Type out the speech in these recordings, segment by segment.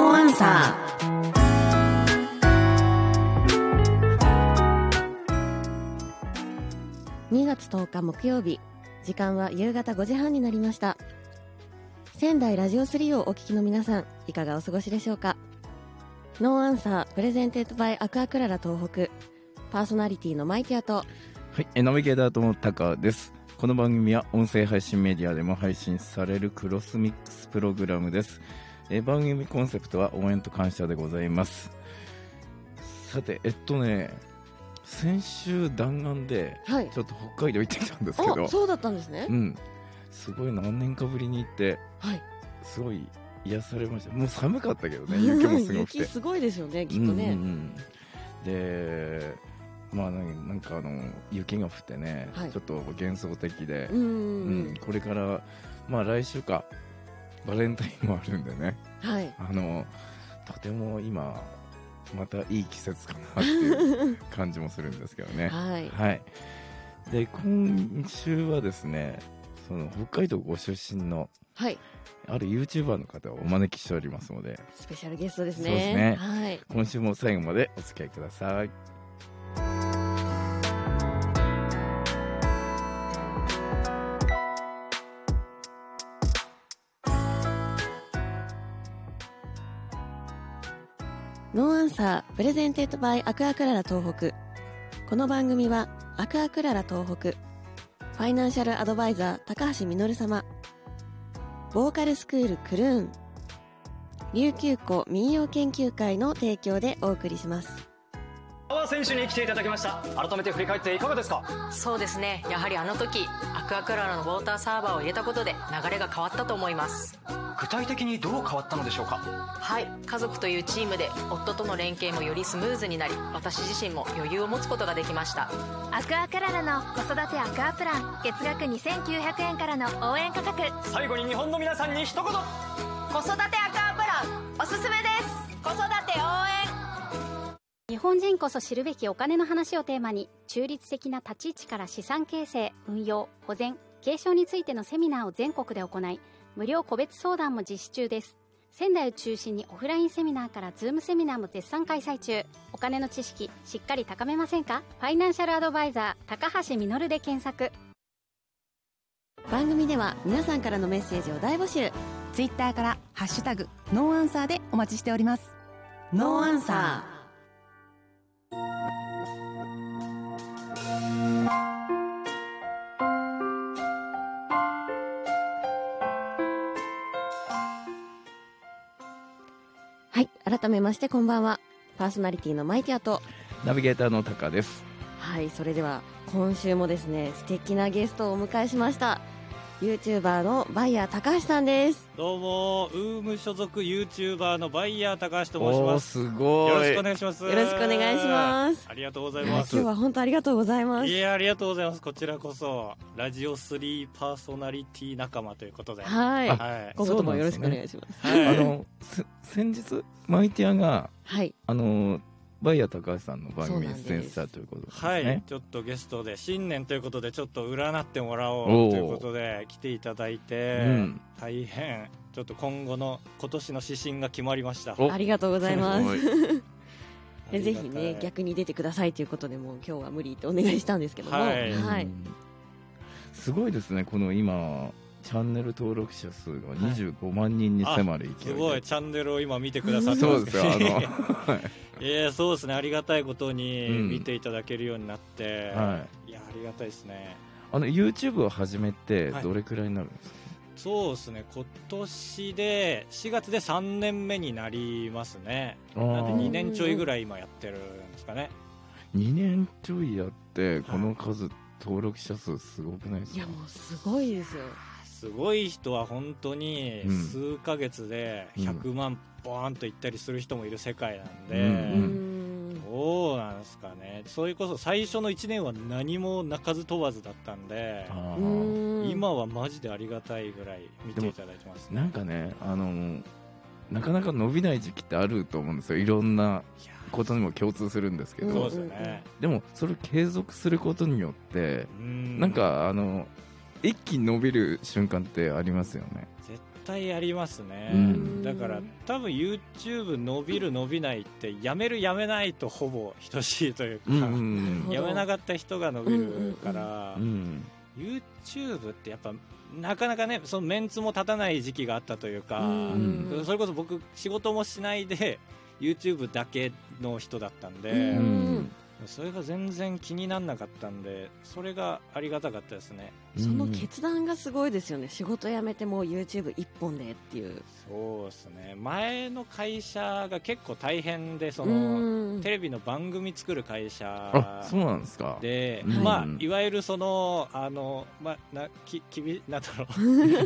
No Answer。2月10日木曜日時間は夕方5時半になりました。仙台ラジオ3をお聞きの皆さんいかがお過ごしでしょうか？ No Answer presented by アクアクララ東北。パーソナリティのマイティアと。はい、えナビゲーターともタカです。この番組は音声配信メディアでも配信されるクロスミックスプログラムです。えー番組コンセプトは応援と感謝でございます。さて、えっとね、先週弾丸ではい。ちょっと北海道行ってきたんですけど、あそうだったんですね。うん、すごい何年かぶりに行って、はい。すごい癒されました。もう寒かったけどね、雪もすごくて。雪。すごいですよねきっとね、うんうんうんでまあなんなんかあの雪が降ってね、はい。ちょっと幻想的で。う、ん。うんこれからまあ来週かバレンタインもあるんでね。はい。あのとても今またいい季節かなっていう感じもするんですけどね。はい。はい。で今週はですねその北海道ご出身のはい。ある YouTuber の方をお招きしておりますので。スペシャルゲストですね。そうですね。はい。今週も最後までお付き合いくださいNo Answer presented by アクアクララ東北。この番組はアクアクララ東北ファイナンシャルアドバイザー高橋実様。ボーカルスクールクルーン琉球古民謡研究会の提供でお送りします。川選手に来ていただきました。改めて振り返っていかがですか？そうですね。やはりあの時アクアクララのウォーターサーバーを入れたことで流れが変わったと思います。具体的にどう変わったのでしょうか？はい。家族というチームで夫との連携もよりスムーズになり私自身も余裕を持つことができました。アクアクララの子育てアクアプラン。月額2900円からの応援価格。最後に日本の皆さんに一言。子育てアクアプラン。おすすめです本人こそ知るべきお金の話をテーマに中立的な立ち位置から資産形成運用保全継承についてのセミナーを全国で行い無料個別相談も実施中です。仙台を中心にオフラインセミナーからズームセミナーも絶賛開催中。お金の知識しっかり高めませんか？ファイナンシャルアドバイザー高橋実で検索。番組では皆さんからのメッセージを大募集。ツイッターから「ハッシュタグノーアンサー」でお待ちしております。ノーアンサーはい改めましてこんばんは。パーソナリティのマイティアと。ナビゲーターのタカです。はいそれでは今週もですね素敵なゲストをお迎えしました YouTuber のバイヤー高橋さんですどうも、ウーム所属 YouTuber のバイヤー高橋と申します。すごいよろしくお願いします。よろしくお願いしますありがとうございます。日は本当ありがとうございますいや、ありがとうございます。こちらこそ、ラジオ3パーソナリティ仲間ということで。はいはい。今後ともよろしくお願いしますはいあのせ先日マイティアがはいあのバイヤー高橋さんの番組に出演したということですね。はい、ちょっとゲストで新年ということでちょっと占ってもらおうということで来ていただいて、うん。大変ちょっと今後の今年の指針が決まりました。お。ありがとうございます。ぜひね逆に出てくださいということでもう今日は無理ってお願いしたんですけども。はいはい。うん。すごいですねこの今チャンネル登録者数が25万人に迫る勢いすで、ごい。チャンネルを今見てくださってそうますですよ そうですね。ありがたいことにうん見ていただけるようになって、、はい。やありがたいですね。あの YouTube を始めてはい。どれくらいになるんですか、そうですね。今年で4月で3年目になりますね。あなんでー2年ちょいぐらい今やってるんですかね。2年ちょいやってこの数、登録者数すごくないですか？いやもうすごいですよすごい人は本当にうん。数ヶ月で100万ボーンといったりする人もいる世界なんで、うんうーん。どうなんですかね。それこそ最初の1年は何も鳴かず飛ばずだったんで今はマジでありがたいぐらい見ていただいてますね。なんかねあのなかなか伸びない時期ってあると思うんですよ。いろんなことにも共通するんですけど、ですよね。でもそれを継続することによってうん。なんかあの一気に伸びる瞬間ってありますよね。絶対ありますね、うん。だから多分 YouTube 伸びる伸びないってやめるやめないとほぼ等しいというか、うんうんうん。やめなかった人が伸びるから、うん。YouTube ってやっぱなかなかねそのメンツも立たない時期があったというか、うん。それこそ僕仕事もしないで YouTube だけの人だったんで、うんそれが全然気にならなかったんでそれがありがたかったですね。その決断がすごいですよね。仕事辞めてもう YouTube 一本でっていう。そうですね。前の会社が結構大変でそうん。のテレビの番組作る会社あそうなんですか。で、うん。まあ、いわゆるそのあの、まあ、なききびなんだろう。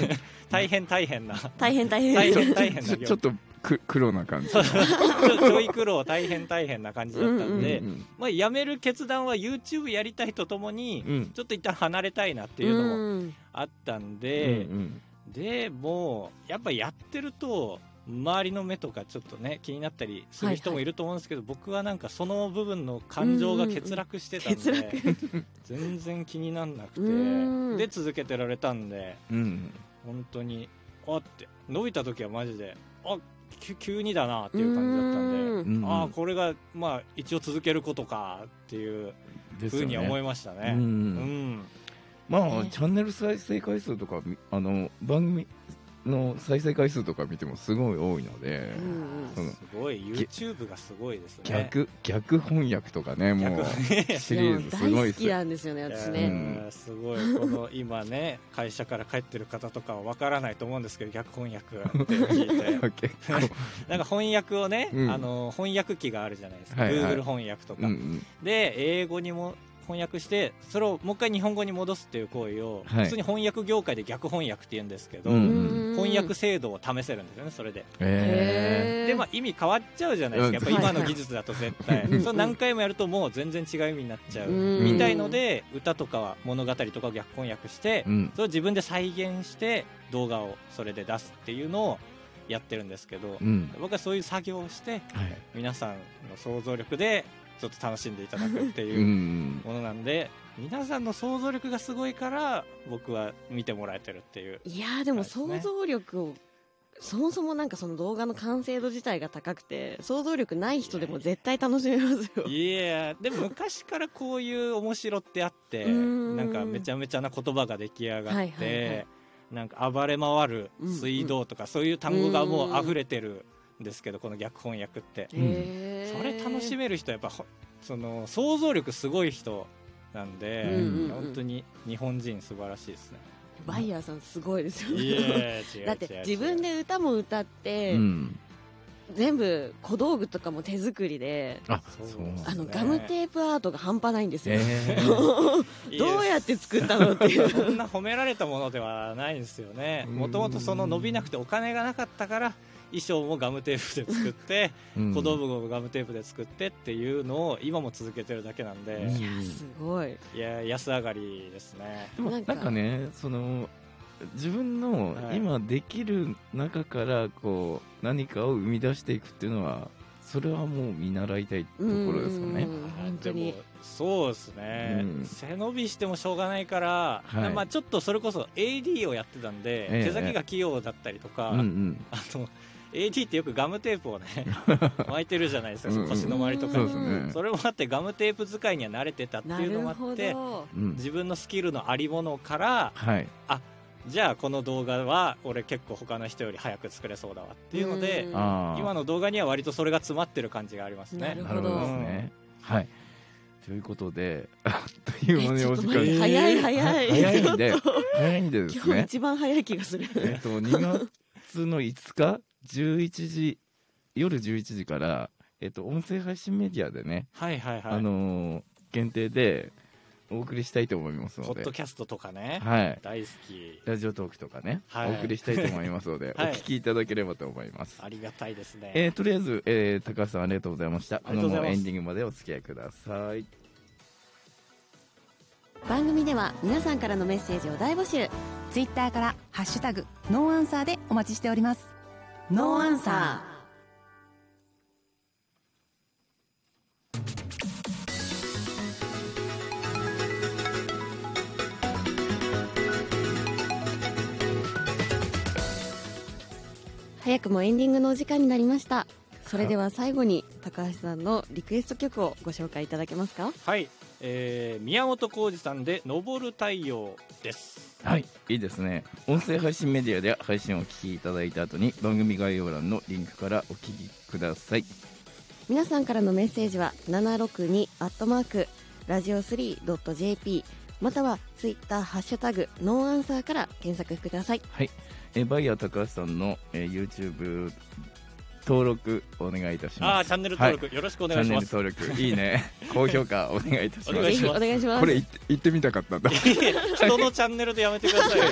大変大変な。大変大変。大変大変なちょっとく黒な感じ。ちょい苦労大変大変な感じだったんで、うんまあ、辞める決断は YouTube やりたいとともに、うん。ちょっと一旦離れたいなっていうのもうん。あったんうんで、うん。でもやっぱやってると周りの目とかちょっとね気になったりする人もいると思うんですけど、僕はなんかその部分の感情が欠落してたん欠で、全然気にならなくうん。てで続けてられたんでうん。本当にあって伸びた時はマジであき急にだなっていう感じだったんで。うんああこれがまあ一応続けることかっていうふうに思いましたね。うんうんまあ、ねチャンネル再生回数とかあの番組の再生回数とか見てもすごい多いので、うんそのすごい。YouTube がすごいですね。逆逆翻訳とかねも逆。うシリーズす いやもう大好きごいです。よなんですよね私いね、やーすごい。この今ね会社から帰ってる方とかはわからないと思うんですけど逆翻訳って聞いて。なんか翻訳をね、うん。あの翻訳機があるじゃないですか、はいはい。Google 翻訳とか、うんうん。で英語にも翻訳してそれをもう一回日本語に戻すっていう行為を、はい。普通に翻訳業界で逆翻訳って言うんですけど、うん翻訳精度を試せるんですよねそれで。えで、まあ、意味変わっちゃうじゃないですか、うん。やっぱ今の技術だと絶対、うんその何回もやるともう全然違う意味になっちゃう、うん。みたいので歌とかは物語とかを逆翻訳して、ーうん。それを自分で再現して動画をそれで出すっていうのをやってるんですけど、うん。僕はそういう作業をしてはい。皆さんの想像力でちょっと楽しんでいただくってういうん。ものなんで、皆さんの想像力がすごいから僕は見てもらえてるっていう。いやーでも想像力をそもそもなんかその動画の完成度自体が高くて想像力ない人でも絶対楽しめますよ。いやでも昔からこういう面白ってあってうん。なんかめちゃめちゃな言葉が出来上がって、はいはいはい。なんか暴れ回る水道とか、そういう単語がもう溢れてるんですけどこの逆翻訳って、それ楽しめる人はやっぱほその想像力すごい人なんで、うんうんうん。本当に日本人素晴らしいですね。バイヤーさんすごいですよ。いねだって自分で歌も歌って、うん。全部小道具とかも手作りであそうそうなんあのねガムテープアートが半端ないんですよ、えー。どうやって作ったのっていう。そんな褒められたものではないんですよね。うんもともとその伸びなくてお金がなかったから衣装もガムテープで作ってうん。小道具もガムテープで作ってっていうのを今も続けてるだけなんで、うん。いやすごい。いや安上がりですね。でもなんかかねその自分のはい。今できる中からこう何かを生み出していくっていうのはそれはもう見習いたいところですよね。うん本当に。でもそうですね、うん。背伸びしてもしょうがないから、はい。まあ、ちょっとそれこそ AD をやってたんで、ええ手先が器用だったりとか、うんうん。あの AD ってよくガムテープをね 巻いてるじゃないですか、腰の周りとか。にそれもあってガムテープ使いには慣れてたってないうのもあって自分のスキルのありものからはい。じゃあこの動画は俺結構他の人より早く作れそうだわっていうので今の動画には割とそれが詰まってる感じがありますね。なるほど。ですね。はい。ということで あっという間にお時間。早い早い。早い んで早いんでです今日ね一番早い気がする。えっと2月の5日11時夜11時からえっと音声配信メディアでねはいはいはい。あのー限定でお送りしたいと思いますポので。ッドキャストとかね、はい。大好き。ラジオトークとかね、はい。お送りしたいと思いますので、はい。お聞きいただければと思います。ありがたいですね、えーとりあえず、えー高橋さんありがとうございました。あのエンディングまでお付き合いください。番組では皆さんからのメッセージを大募集。ツイッターから「ハッシュタグノーアンサー」でお待ちしておりますノーアンサー。早くもエンディングのお時間になりました。それでは最後に高橋さんのリクエスト曲をご紹介いただけますか？はい、えー宮本浩二さんで「昇る太陽」です。はい。いいですね。音声配信メディアで配信をお聞きいただいた後に番組概要欄のリンクからお聞きください。皆さんからのメッセージは762アットマークラジオ 3.jp またはツイッターハッシュタグノーアンサーから検索ください。はい、えーバイヤー高橋さんの、えー YouTube 登録お願いいたします。ああチャンネル登録、よろしくおチャンネル願いします登録。いいね。高評価お願いいたします。おお願いします。願いしますこれ言って言ってみたかったんだ。人のチャンネルでやめてくださいよ。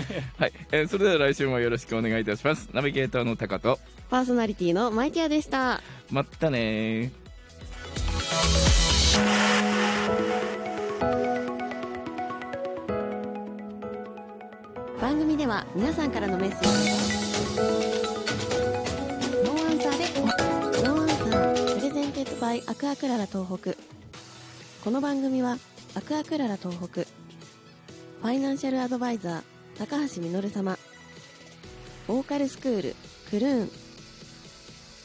はい、えーそれでは来週もよろしくお願いいたします。ナビゲーターのタカと。パーソナリティのマイティアでした。まったねー。番組では皆さんからのメッセージゼンテッドバイアクアクララ東北。この番組はアクアクララ東北。ファイナンシャルアドバイザー高橋実様。ボーカルスクールクルーン。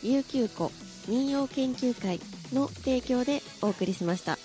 琉球湖民謡研究会の提供でお送りしました。